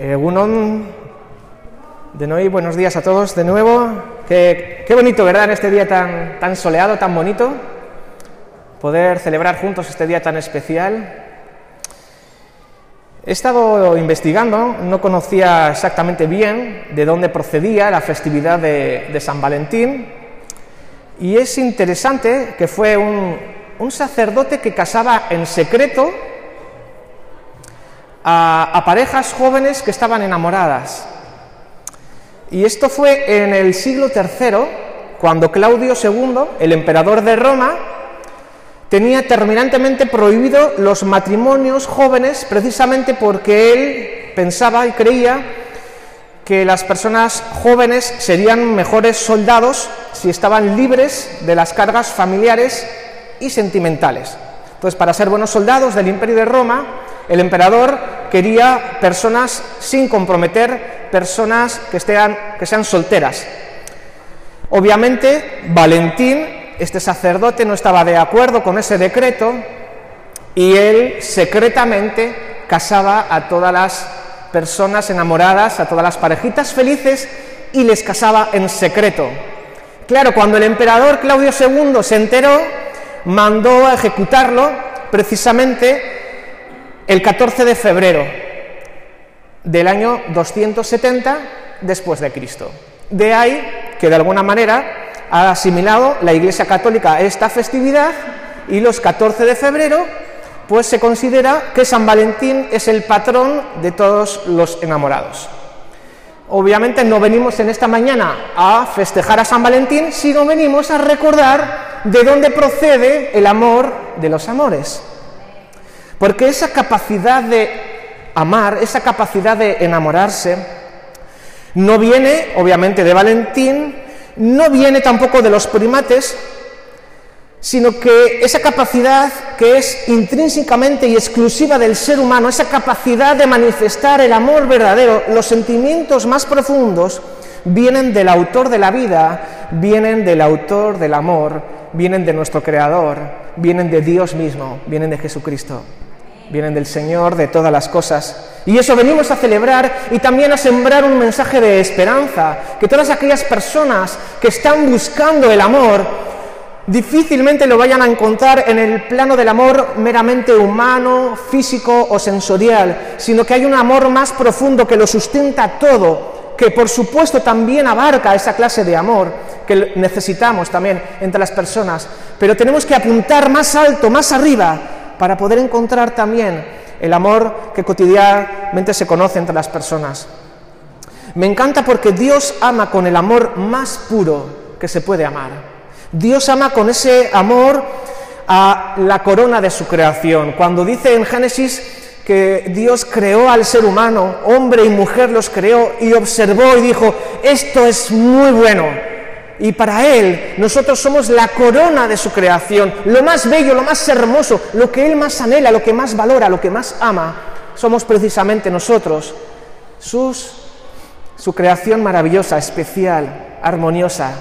Eh, Egunon, de nuevo, buenos días a todos de nuevo. Qué, qué bonito, ¿verdad? En este día tan, tan soleado, tan bonito, poder celebrar juntos este día tan especial. He estado investigando, no conocía exactamente bien de dónde procedía la festividad de, de San Valentín, y es interesante que fue un, un sacerdote que casaba en secreto a, parejas jóvenes que estaban enamoradas. Y esto fue en el siglo III, cuando Claudio II, el emperador de Roma, tenía terminantemente prohibido los matrimonios jóvenes precisamente porque él pensaba y creía que las personas jóvenes serían mejores soldados si estaban libres de las cargas familiares y sentimentales. Entonces, para ser buenos soldados del Imperio de Roma, el emperador quería personas sin comprometer, personas que, estén, que sean solteras. Obviamente, Valentín, este sacerdote, no estaba de acuerdo con ese decreto y él secretamente casaba a todas las personas enamoradas, a todas las parejitas felices y les casaba en secreto. Claro, cuando el emperador Claudio II se enteró, mandó a ejecutarlo precisamente el 14 de febrero del año 270 después de Cristo. De ahí que de alguna manera ha asimilado la Iglesia Católica esta festividad y los 14 de febrero pues se considera que San Valentín es el patrón de todos los enamorados. Obviamente no venimos en esta mañana a festejar a San Valentín, sino venimos a recordar de dónde procede el amor de los amores. Porque esa capacidad de amar, esa capacidad de enamorarse, no viene, obviamente, de Valentín, no viene tampoco de los primates, sino que esa capacidad que es intrínsecamente y exclusiva del ser humano, esa capacidad de manifestar el amor verdadero, los sentimientos más profundos, vienen del autor de la vida, vienen del autor del amor, vienen de nuestro Creador, vienen de Dios mismo, vienen de Jesucristo vienen del Señor de todas las cosas. Y eso venimos a celebrar y también a sembrar un mensaje de esperanza, que todas aquellas personas que están buscando el amor difícilmente lo vayan a encontrar en el plano del amor meramente humano, físico o sensorial, sino que hay un amor más profundo que lo sustenta todo, que por supuesto también abarca esa clase de amor que necesitamos también entre las personas, pero tenemos que apuntar más alto, más arriba, para poder encontrar también el amor que cotidianamente se conoce entre las personas. Me encanta porque Dios ama con el amor más puro que se puede amar. Dios ama con ese amor a la corona de su creación. Cuando dice en Génesis que Dios creó al ser humano, hombre y mujer los creó y observó y dijo, esto es muy bueno, y para Él nosotros somos la corona de su creación, lo más bello, lo más hermoso, lo que Él más anhela, lo que más valora, lo que más ama, somos precisamente nosotros, sus, su creación maravillosa, especial, armoniosa,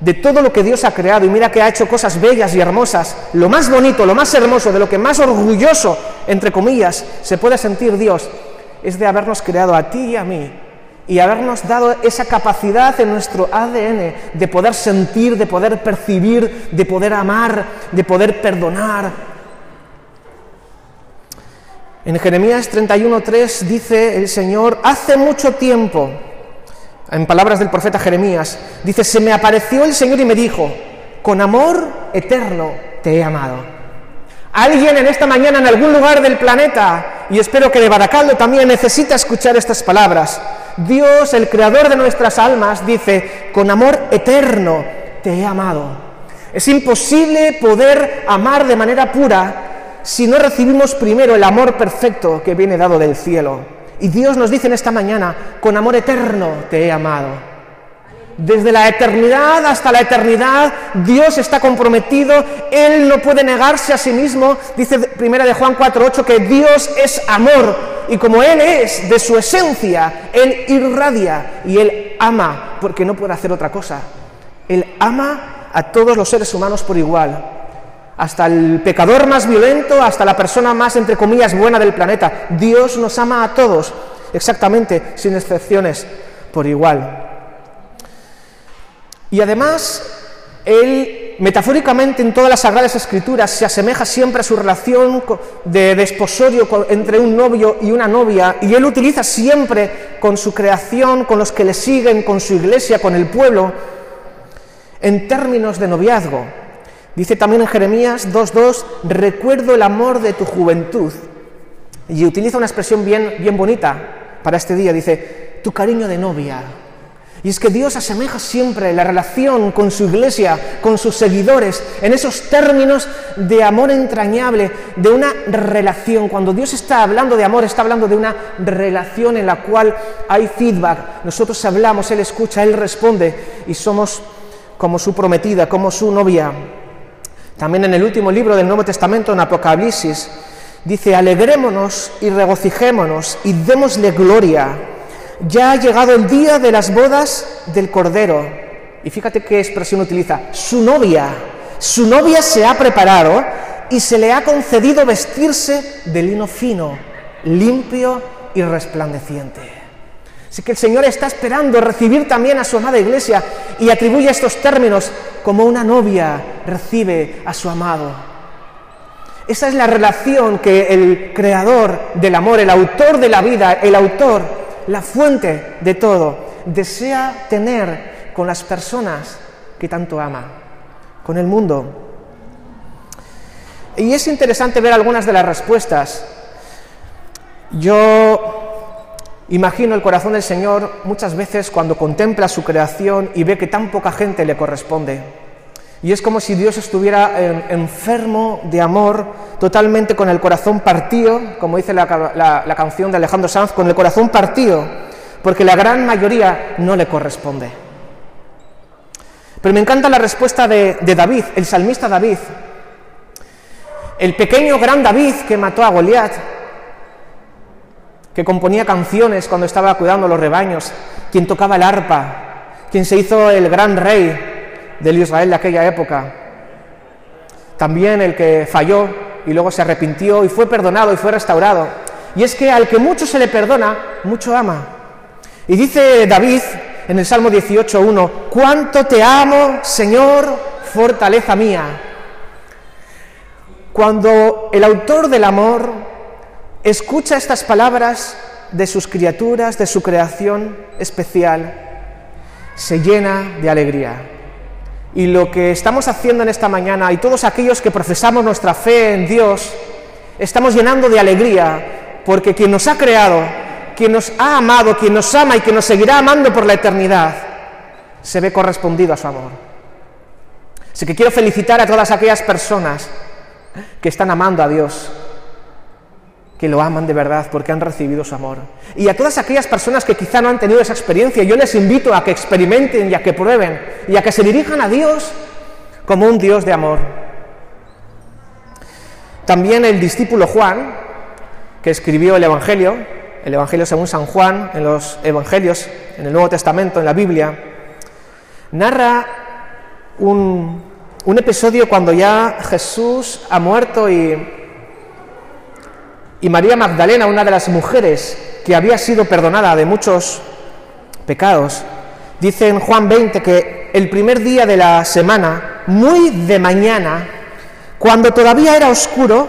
de todo lo que Dios ha creado. Y mira que ha hecho cosas bellas y hermosas. Lo más bonito, lo más hermoso, de lo que más orgulloso, entre comillas, se puede sentir Dios, es de habernos creado a ti y a mí y habernos dado esa capacidad en nuestro ADN de poder sentir, de poder percibir, de poder amar, de poder perdonar. En Jeremías 31.3 dice el Señor, hace mucho tiempo, en palabras del profeta Jeremías, dice, se me apareció el Señor y me dijo, con amor eterno te he amado. Alguien en esta mañana en algún lugar del planeta, y espero que de Baracaldo también necesita escuchar estas palabras, Dios, el creador de nuestras almas, dice, con amor eterno te he amado. Es imposible poder amar de manera pura si no recibimos primero el amor perfecto que viene dado del cielo. Y Dios nos dice en esta mañana, con amor eterno te he amado. Desde la eternidad hasta la eternidad, Dios está comprometido, Él no puede negarse a sí mismo. Dice primera de Juan 4:8 que Dios es amor y como Él es de su esencia, Él irradia y Él ama porque no puede hacer otra cosa. Él ama a todos los seres humanos por igual, hasta el pecador más violento, hasta la persona más, entre comillas, buena del planeta. Dios nos ama a todos exactamente, sin excepciones, por igual. Y además, él metafóricamente en todas las sagradas escrituras se asemeja siempre a su relación de desposorio entre un novio y una novia, y él utiliza siempre con su creación, con los que le siguen, con su iglesia, con el pueblo, en términos de noviazgo. Dice también en Jeremías 2.2, recuerdo el amor de tu juventud. Y utiliza una expresión bien, bien bonita para este día. Dice, tu cariño de novia. Y es que Dios asemeja siempre la relación con su iglesia, con sus seguidores, en esos términos de amor entrañable, de una relación. Cuando Dios está hablando de amor, está hablando de una relación en la cual hay feedback. Nosotros hablamos, Él escucha, Él responde y somos como su prometida, como su novia. También en el último libro del Nuevo Testamento, en Apocalipsis, dice, alegrémonos y regocijémonos y démosle gloria ya ha llegado el día de las bodas del Cordero. Y fíjate qué expresión utiliza, su novia. Su novia se ha preparado y se le ha concedido vestirse de lino fino, limpio y resplandeciente. Así que el Señor está esperando recibir también a su amada iglesia y atribuye estos términos como una novia recibe a su amado. Esa es la relación que el creador del amor, el autor de la vida, el autor la fuente de todo, desea tener con las personas que tanto ama, con el mundo. Y es interesante ver algunas de las respuestas. Yo imagino el corazón del Señor muchas veces cuando contempla su creación y ve que tan poca gente le corresponde. Y es como si Dios estuviera enfermo de amor, totalmente con el corazón partido, como dice la, canción de Alejandro Sanz, con el corazón partido, porque la gran mayoría no le corresponde. Pero me encanta la respuesta de, de David, el salmista David, el pequeño gran David que mató a Goliat, que componía canciones cuando estaba cuidando los rebaños, quien tocaba el arpa, quien se hizo el gran rey, del Israel de aquella época. También el que falló y luego se arrepintió y fue perdonado y fue restaurado. Y es que al que mucho se le perdona, mucho ama. Y dice David en el Salmo 18.1, cuánto te amo, Señor, fortaleza mía. Cuando el autor del amor escucha estas palabras de sus criaturas, de su creación especial, se llena de alegría. Y lo que estamos haciendo en esta mañana y todos aquellos que profesamos nuestra fe en Dios, estamos llenando de alegría porque quien nos ha creado, quien nos ha amado, quien nos ama y quien nos seguirá amando por la eternidad, se ve correspondido a su amor. Así que quiero felicitar a todas aquellas personas que están amando a Dios, que lo aman de verdad porque han recibido su amor. Y a todas aquellas personas que quizá no han tenido esa experiencia, yo les invito a que experimenten y a que prueben y a que se dirijan a Dios como un Dios de amor. También el discípulo Juan, que escribió el Evangelio, el Evangelio según San Juan, en los Evangelios, en el Nuevo Testamento, en la Biblia, narra un, un episodio cuando ya Jesús ha muerto y y María Magdalena, una de las mujeres que había sido perdonada de muchos pecados, dice en Juan 20 que el primer día de la semana, muy de mañana, cuando todavía era oscuro,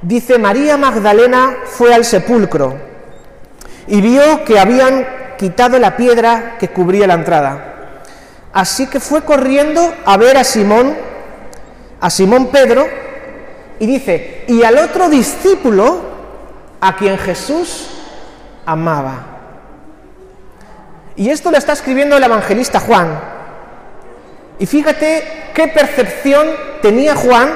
dice María Magdalena fue al sepulcro y vio que habían quitado la piedra que cubría la entrada. Así que fue corriendo a ver a Simón, a Simón Pedro, y dice, y al otro discípulo a quien Jesús amaba. Y esto lo está escribiendo el evangelista Juan. Y fíjate qué percepción tenía Juan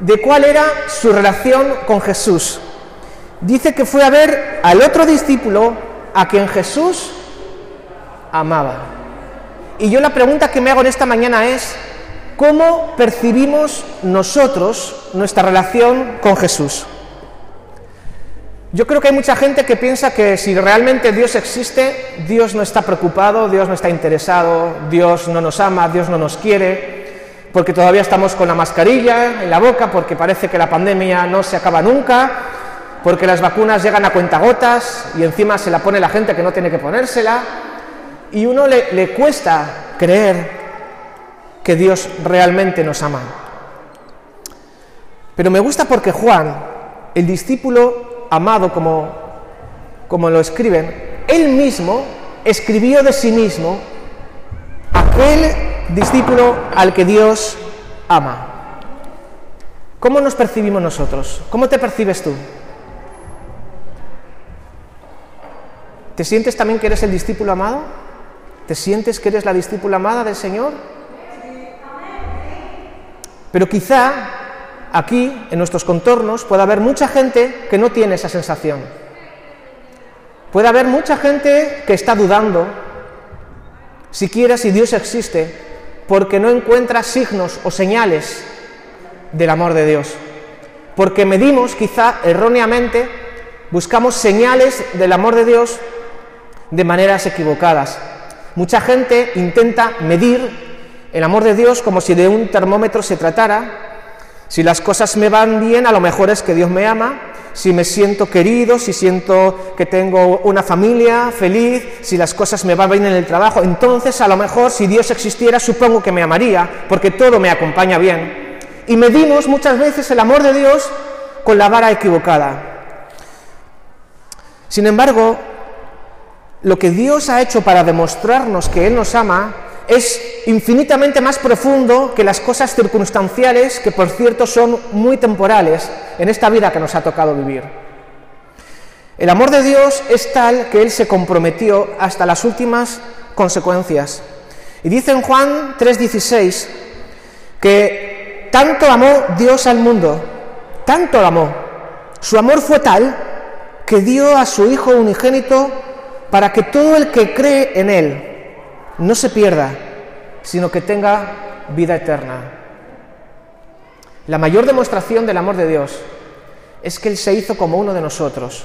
de cuál era su relación con Jesús. Dice que fue a ver al otro discípulo a quien Jesús amaba. Y yo la pregunta que me hago en esta mañana es, ¿Cómo percibimos nosotros nuestra relación con Jesús? Yo creo que hay mucha gente que piensa que si realmente Dios existe, Dios no está preocupado, Dios no está interesado, Dios no nos ama, Dios no nos quiere, porque todavía estamos con la mascarilla en la boca, porque parece que la pandemia no se acaba nunca, porque las vacunas llegan a cuentagotas y encima se la pone la gente que no tiene que ponérsela, y uno le, cuesta creer que Dios realmente nos ama. Pero me gusta porque Juan, el discípulo amado como, como lo escriben, él mismo escribió de sí mismo aquel discípulo al que Dios ama. ¿Cómo nos percibimos nosotros? ¿Cómo te percibes tú? ¿Te sientes también que eres el discípulo amado? ¿Te sientes que eres la discípula amada del Señor? Pero quizá aquí, en nuestros contornos, pueda haber mucha gente que no tiene esa sensación. Puede haber mucha gente que está dudando, siquiera si Dios existe, porque no encuentra signos o señales del amor de Dios. Porque medimos, quizá erróneamente, buscamos señales del amor de Dios de maneras equivocadas. Mucha gente intenta medir el amor de Dios como si de un termómetro se tratara. Si las cosas me van bien, a lo mejor es que Dios me ama. Si me siento querido, si siento que tengo una familia feliz, si las cosas me van bien en el trabajo, entonces a lo mejor si Dios existiera supongo que me amaría, porque todo me acompaña bien y medimos muchas veces el amor de Dios con la vara equivocada. Sin embargo, lo que Dios ha hecho para demostrarnos que Él nos ama es infinitamente más profundo que las cosas circunstanciales que, por cierto, son muy temporales en esta vida que nos ha tocado vivir. El amor de Dios es tal que Él se comprometió hasta las últimas consecuencias. Y dice en Juan 3:16 que tanto amó Dios al mundo, tanto lo amó. Su amor fue tal que dio a su Hijo unigénito para que todo el que cree en Él no se pierda, sino que tenga vida eterna. La mayor demostración del amor de Dios es que Él se hizo como uno de nosotros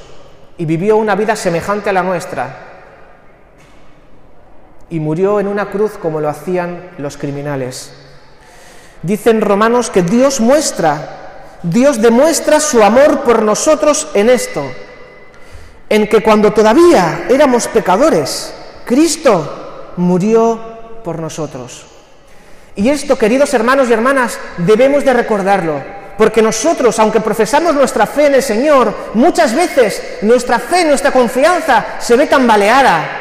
y vivió una vida semejante a la nuestra y murió en una cruz como lo hacían los criminales. Dicen romanos que Dios muestra, Dios demuestra su amor por nosotros en esto, en que cuando todavía éramos pecadores, Cristo murió por nosotros. Y esto, queridos hermanos y hermanas, debemos de recordarlo, porque nosotros, aunque profesamos nuestra fe en el Señor, muchas veces nuestra fe, nuestra confianza se ve tambaleada,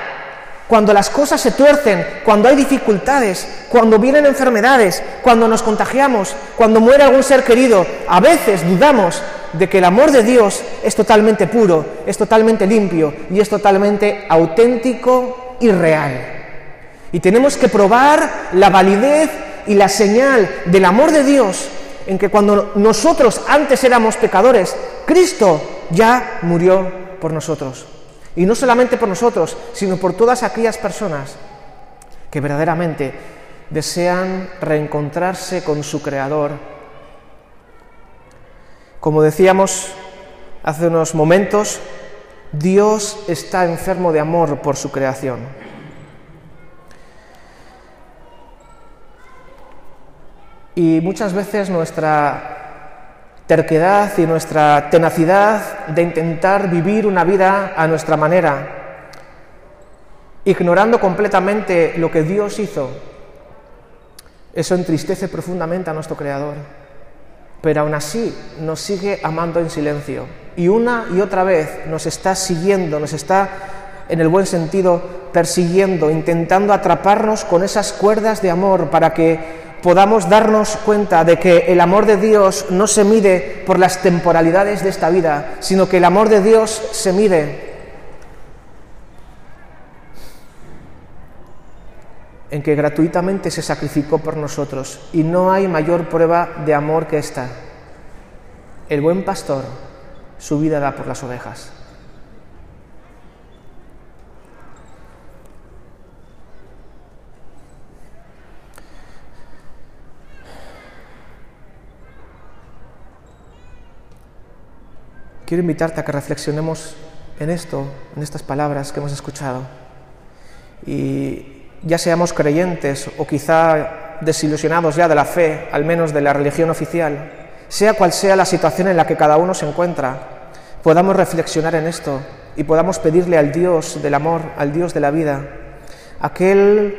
cuando las cosas se tuercen, cuando hay dificultades, cuando vienen enfermedades, cuando nos contagiamos, cuando muere algún ser querido, a veces dudamos de que el amor de Dios es totalmente puro, es totalmente limpio y es totalmente auténtico y real. Y tenemos que probar la validez y la señal del amor de Dios en que cuando nosotros antes éramos pecadores, Cristo ya murió por nosotros. Y no solamente por nosotros, sino por todas aquellas personas que verdaderamente desean reencontrarse con su Creador. Como decíamos hace unos momentos, Dios está enfermo de amor por su creación. Y muchas veces nuestra terquedad y nuestra tenacidad de intentar vivir una vida a nuestra manera, ignorando completamente lo que Dios hizo, eso entristece profundamente a nuestro Creador. Pero aún así nos sigue amando en silencio y una y otra vez nos está siguiendo, nos está, en el buen sentido, persiguiendo, intentando atraparnos con esas cuerdas de amor para que podamos darnos cuenta de que el amor de Dios no se mide por las temporalidades de esta vida, sino que el amor de Dios se mide en que gratuitamente se sacrificó por nosotros. Y no hay mayor prueba de amor que esta. El buen pastor su vida da por las ovejas. Quiero invitarte a que reflexionemos en esto, en estas palabras que hemos escuchado. Y ya seamos creyentes o quizá desilusionados ya de la fe, al menos de la religión oficial, sea cual sea la situación en la que cada uno se encuentra, podamos reflexionar en esto y podamos pedirle al Dios del amor, al Dios de la vida, aquel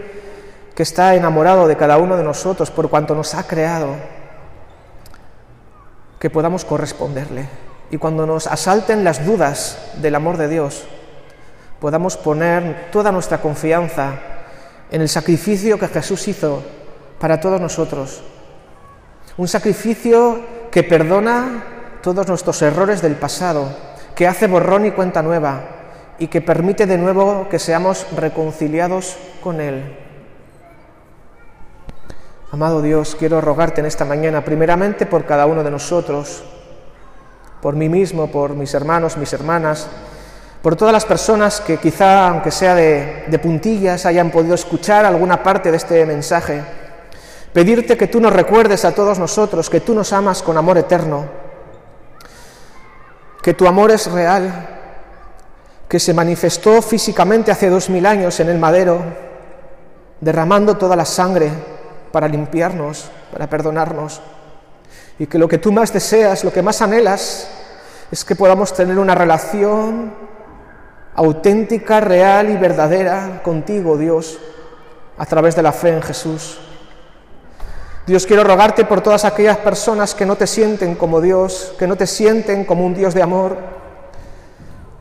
que está enamorado de cada uno de nosotros por cuanto nos ha creado, que podamos corresponderle. Y cuando nos asalten las dudas del amor de Dios, podamos poner toda nuestra confianza en el sacrificio que Jesús hizo para todos nosotros. Un sacrificio que perdona todos nuestros errores del pasado, que hace borrón y cuenta nueva y que permite de nuevo que seamos reconciliados con Él. Amado Dios, quiero rogarte en esta mañana, primeramente por cada uno de nosotros, por mí mismo, por mis hermanos, mis hermanas, por todas las personas que quizá, aunque sea de, puntillas, hayan podido escuchar alguna parte de este mensaje. Pedirte que tú nos recuerdes a todos nosotros que tú nos amas con amor eterno, que tu amor es real, que se manifestó físicamente hace dos mil años en el madero, derramando toda la sangre para limpiarnos, para perdonarnos. Y que lo que tú más deseas, lo que más anhelas, es que podamos tener una relación auténtica, real y verdadera contigo, Dios, a través de la fe en Jesús. Dios, quiero rogarte por todas aquellas personas que no te sienten como Dios, que no te sienten como un Dios de amor,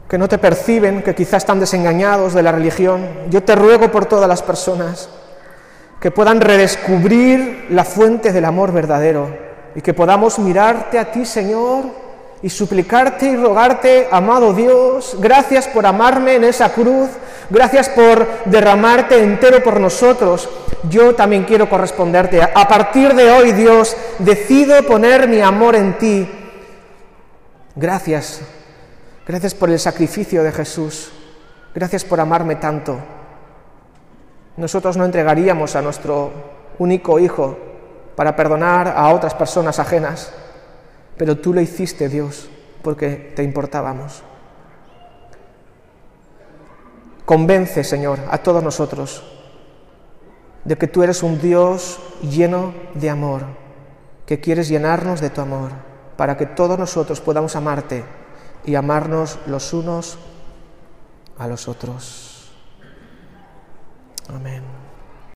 que no te perciben, que quizás están desengañados de la religión. Yo te ruego por todas las personas que puedan redescubrir la fuente del amor verdadero y que podamos mirarte a ti, Señor, y suplicarte y rogarte, amado Dios, gracias por amarme en esa cruz, gracias por derramarte entero por nosotros. Yo también quiero corresponderte. A partir de hoy, Dios, decido poner mi amor en ti. Gracias, gracias por el sacrificio de Jesús, gracias por amarme tanto. Nosotros no entregaríamos a nuestro único hijo para perdonar a otras personas ajenas, pero tú lo hiciste, Dios, porque te importábamos. Convence, Señor, a todos nosotros de que tú eres un Dios lleno de amor, que quieres llenarnos de tu amor, para que todos nosotros podamos amarte y amarnos los unos a los otros. Amen.